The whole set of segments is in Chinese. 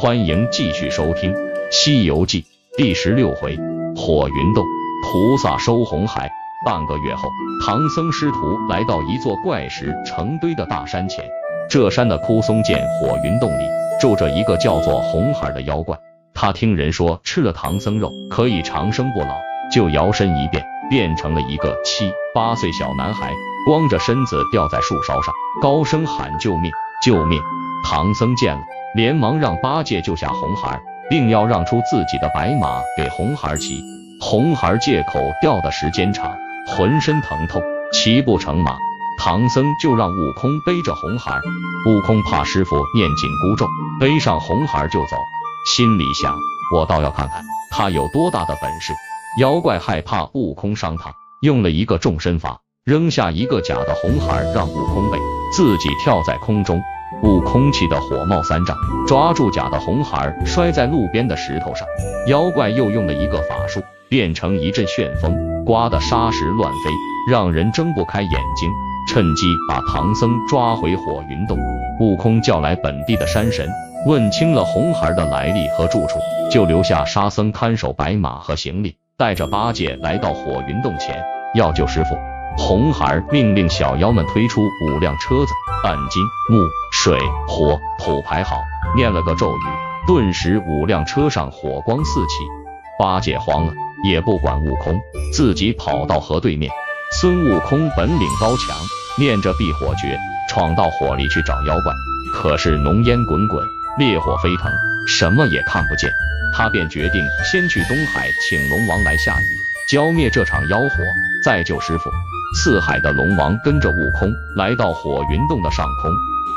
欢迎继续收听《西游记》第十六回火云洞，菩萨收红孩。半个月后，唐僧师徒来到一座怪石成堆的大山前。这山的枯松涧火云洞里住着一个叫做红孩的妖怪。他听人说吃了唐僧肉可以长生不老，就摇身一变，变成了一个七八岁小男孩，光着身子吊在树梢上，高声喊救命救命！唐僧见了。连忙让八戒救下红孩，并要让出自己的白马给红孩骑。红孩借口吊的时间长，浑身疼痛，骑不成马。唐僧就让悟空背着红孩。悟空怕师傅念紧箍咒，背上红孩就走，心里想：我倒要看看他有多大的本事。妖怪害怕悟空伤他，用了一个重身法，扔下一个假的红孩让悟空背，自己跳在空中。悟空气得火冒三丈，抓住假的红孩摔在路边的石头上。妖怪又用了一个法术，变成一阵旋风，刮得沙石乱飞，让人睁不开眼睛。趁机把唐僧抓回火云洞。悟空叫来本地的山神，问清了红孩的来历和住处，就留下沙僧看守白马和行李，带着八戒来到火云洞前要救师傅。红孩命令小妖们推出五辆车子，按金木水火土排好，念了个咒语，顿时五辆车上火光四起。八戒慌了，也不管悟空，自己跑到河对面。孙悟空本领高强，念着避火诀，闯到火里去找妖怪。可是浓烟滚滚，烈火飞腾，什么也看不见。他便决定先去东海请龙王来下雨，浇灭这场妖火，再救师傅。四海的龙王跟着悟空来到火云洞的上空，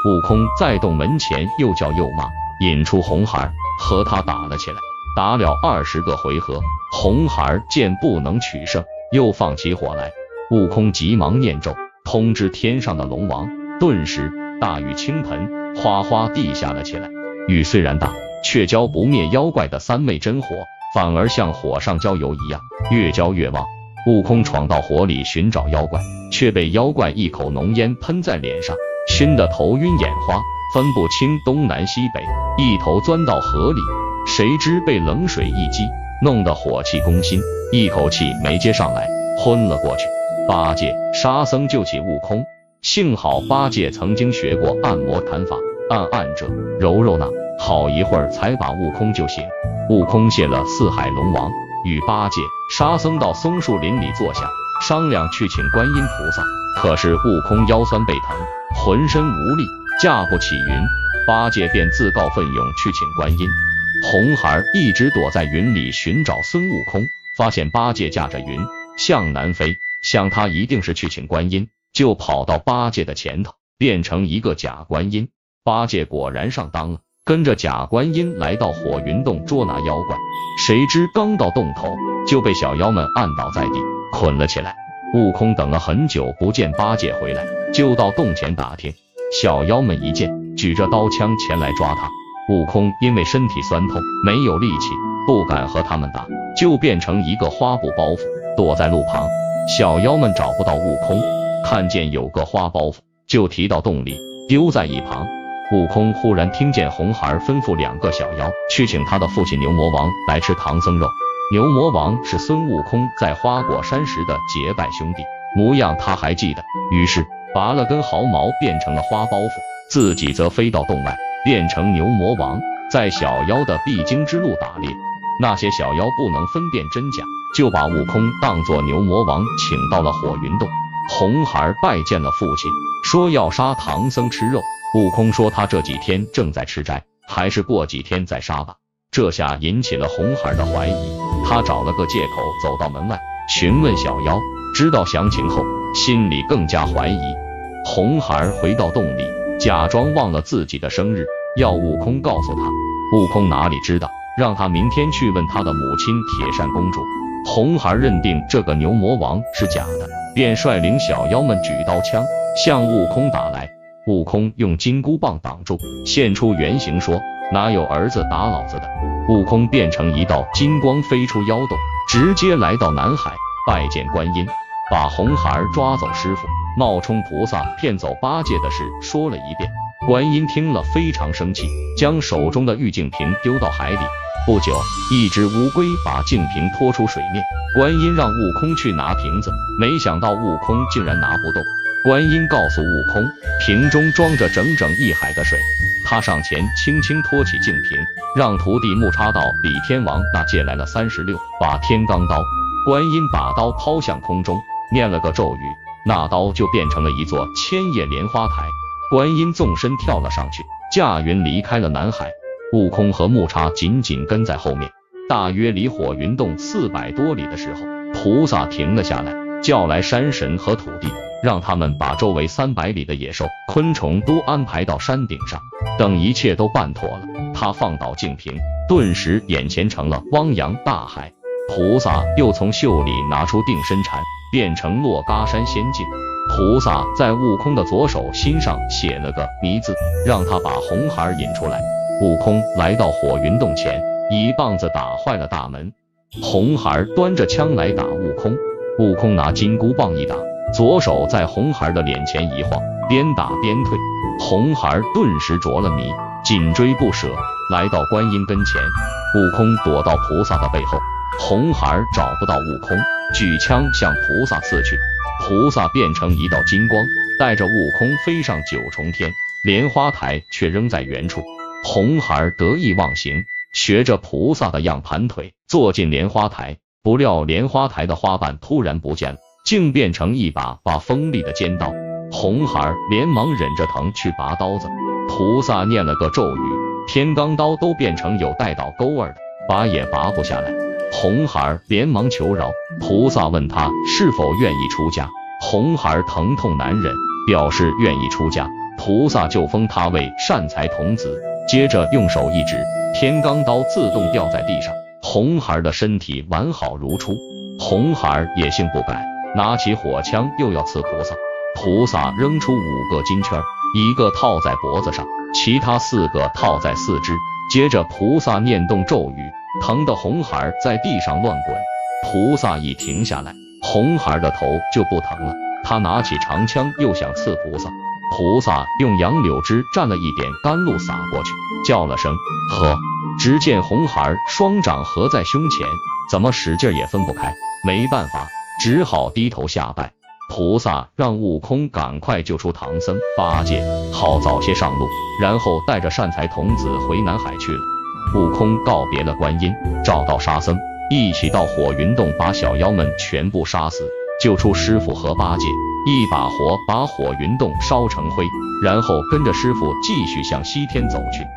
悟空在洞门前又叫又骂，引出红孩和他打了起来，打了二十个回合，红孩见不能取胜，又放起火来。悟空急忙念咒，通知天上的龙王，顿时大雨倾盆，哗哗地下了起来。雨虽然大，却浇不灭妖怪的三昧真火，反而像火上浇油一样，越浇越旺。悟空闯到火里寻找妖怪，却被妖怪一口浓烟喷在脸上，熏得头晕眼花，分不清东南西北，一头钻到河里。谁知被冷水一激，弄得火气攻心，一口气没接上来，昏了过去。八戒、沙僧救起悟空，幸好八戒曾经学过按摩禅法，按按这，揉揉那，好一会儿才把悟空救醒。悟空谢了四海龙王。与八戒、沙僧到松树林里坐下，商量去请观音菩萨。可是悟空腰酸背疼，浑身无力，驾不起云。八戒便自告奋勇去请观音。红孩一直躲在云里寻找孙悟空，发现八戒驾着云向南飞，想他一定是去请观音，就跑到八戒的前头，变成一个假观音。八戒果然上当了。跟着假观音来到火云洞捉拿妖怪，谁知刚到洞头就被小妖们按倒在地，捆了起来。悟空等了很久不见八戒回来，就到洞前打听。小妖们一见，举着刀枪前来抓他。悟空因为身体酸痛，没有力气，不敢和他们打，就变成一个花布包袱，躲在路旁。小妖们找不到悟空，看见有个花包袱，就提到洞里丢在一旁。悟空忽然听见红孩吩咐两个小妖去请他的父亲牛魔王来吃唐僧肉。牛魔王是孙悟空在花果山时的结拜兄弟，模样他还记得。于是拔了根毫毛变成了花包袱，自己则飞到洞外变成牛魔王，在小妖的必经之路打猎。那些小妖不能分辨真假，就把悟空当作牛魔王请到了火云洞。红孩拜见了父亲，说要杀唐僧吃肉。悟空说：“他这几天正在吃斋，还是过几天再杀吧。”这下引起了红孩的怀疑，他找了个借口走到门外询问小妖，知道详情后，心里更加怀疑。红孩回到洞里，假装忘了自己的生日，要悟空告诉他。悟空哪里知道，让他明天去问他的母亲铁扇公主。红孩认定这个牛魔王是假的，便率领小妖们举刀枪向悟空打来。悟空用金箍棒挡住，现出原形说：“哪有儿子打老子的？”悟空变成一道金光飞出妖洞，直接来到南海拜见观音，把红孩儿抓走师傅、冒充菩萨骗走八戒的事说了一遍。观音听了非常生气，将手中的玉净瓶丢到海里。不久，一只乌龟把净瓶拖出水面。观音让悟空去拿瓶子，没想到悟空竟然拿不动。观音告诉悟空，瓶中装着整整一海的水。他上前轻轻托起净瓶，让徒弟木叉到李天王那借来了三十六把天罡刀。观音把刀抛向空中，念了个咒语，那刀就变成了一座千叶莲花台。观音纵身跳了上去，驾云离开了南海。悟空和木叉紧紧跟在后面。大约离火云洞四百多里的时候，菩萨停了下来，叫来山神和土地，让他们把周围三百里的野兽、昆虫都安排到山顶上。等一切都办妥了，他放倒净瓶，顿时眼前成了汪洋大海。菩萨又从袖里拿出定身禅，变成珞珈山仙境。菩萨在悟空的左手心上写了个迷字，让他把红孩引出来。悟空来到火云洞前，一棒子打坏了大门。红孩端着枪来打悟空，悟空拿金箍棒一打，左手在红孩的脸前一晃，边打边退。红孩顿时着了迷，紧追不舍，来到观音跟前。悟空躲到菩萨的背后，红孩找不到悟空，举枪向菩萨刺去。菩萨变成一道金光，带着悟空飞上九重天，莲花台却扔在原处。红孩得意忘形，学着菩萨的样盘腿坐进莲花台，不料莲花台的花瓣突然不见了，竟变成一把把锋利的尖刀。红孩连忙忍着疼去拔刀子，菩萨念了个咒语，天罡刀都变成有带倒钩儿的，拔也拔不下来。红孩连忙求饶，菩萨问他是否愿意出家。红孩疼痛难忍，表示愿意出家。菩萨就封他为善财童子。接着用手一指，天罡刀自动掉在地上，红孩的身体完好如初。红孩野性不改，拿起火枪又要刺菩萨。菩萨扔出五个金圈，一个套在脖子上，其他四个套在四肢。接着菩萨念动咒语，疼的红孩在地上乱滚。菩萨一停下来，红孩的头就不疼了。他拿起长枪又想刺菩萨。菩萨用杨柳枝蘸了一点甘露洒过去，叫了声“呵”，只见红孩双掌合在胸前，怎么使劲也分不开，没办法，只好低头下拜。菩萨让悟空赶快救出唐僧、八戒，好早些上路，然后带着善财童子回南海去了。悟空告别了观音，找到沙僧，一起到火云洞，把小妖们全部杀死，救出师傅和八戒。一把火把火云洞烧成灰，然后跟着师傅继续向西天走去。